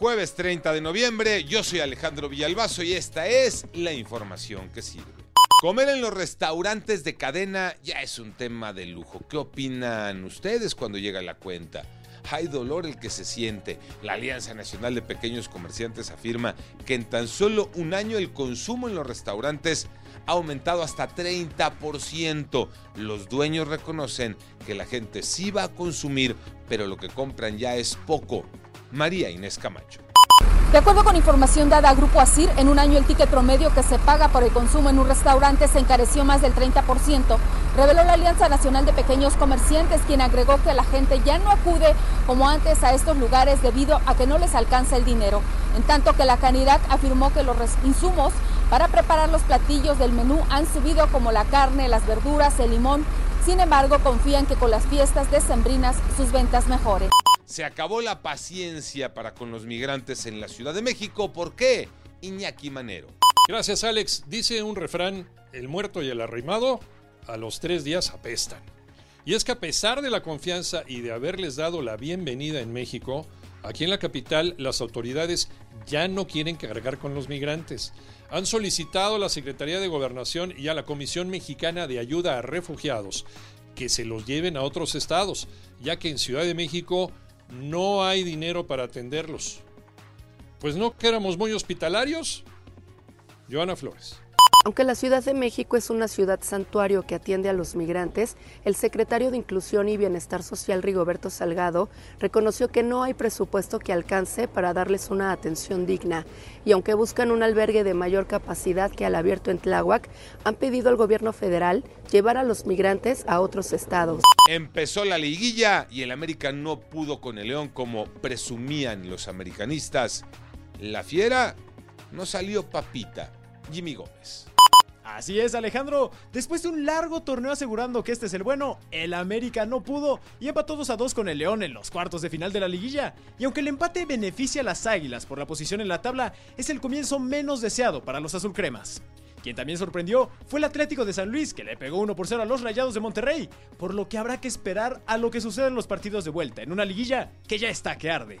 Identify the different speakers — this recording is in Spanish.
Speaker 1: Jueves 30 de noviembre, yo soy Alejandro Villalbazo y esta es la información que sirve. Comer en los restaurantes de cadena ya es un tema de lujo. ¿Qué opinan ustedes cuando llega la cuenta? Hay dolor el que se siente. La Alianza Nacional de Pequeños Comerciantes afirma que en tan solo un año el consumo en los restaurantes ha aumentado hasta 30%. Los dueños reconocen que la gente sí va a consumir, pero lo que compran ya es poco. María Inés Camacho.
Speaker 2: De acuerdo con información dada a Grupo Asir, en un año el ticket promedio que se paga por el consumo en un restaurante se encareció más del 30%, reveló la Alianza Nacional de Pequeños Comerciantes, quien agregó que la gente ya no acude como antes a estos lugares debido a que no les alcanza el dinero. En tanto que la Canidad afirmó que los insumos para preparar los platillos del menú han subido como la carne, las verduras, el limón. Sin embargo, confían que con las fiestas decembrinas sus ventas mejoren.
Speaker 1: Se acabó la paciencia para con los migrantes en la Ciudad de México. ¿Por qué? Iñaki Manero.
Speaker 3: Gracias, Alex. Dice un refrán, el muerto y el arrimado a los tres días apestan. Y es que a pesar de la confianza y de haberles dado la bienvenida en México, aquí en la capital las autoridades ya no quieren cargar con los migrantes. Han solicitado a la Secretaría de Gobernación y a la Comisión Mexicana de Ayuda a Refugiados que se los lleven a otros estados, ya que en Ciudad de México no hay dinero para atenderlos. Pues no que éramos muy hospitalarios. Joana Flores.
Speaker 4: Aunque la Ciudad de México es una ciudad santuario que atiende a los migrantes, el secretario de Inclusión y Bienestar Social Rigoberto Salgado reconoció que no hay presupuesto que alcance para darles una atención digna y aunque buscan un albergue de mayor capacidad que al abierto en Tláhuac, han pedido al gobierno federal llevar a los migrantes a otros estados.
Speaker 1: Empezó la liguilla y el América no pudo con el León como presumían los americanistas. La fiera no salió papita. Jimmy Gómez.
Speaker 5: Así es, Alejandro. Después de un largo torneo asegurando que este es el bueno, el América no pudo y empató 2 a 2 con el León en los cuartos de final de la liguilla. Y aunque el empate beneficia a las Águilas por la posición en la tabla, es el comienzo menos deseado para los azulcremas. Quien también sorprendió fue el Atlético de San Luis, que le pegó 1 por 0 a los Rayados de Monterrey, por lo que habrá que esperar a lo que suceda en los partidos de vuelta, en una liguilla que ya está que arde.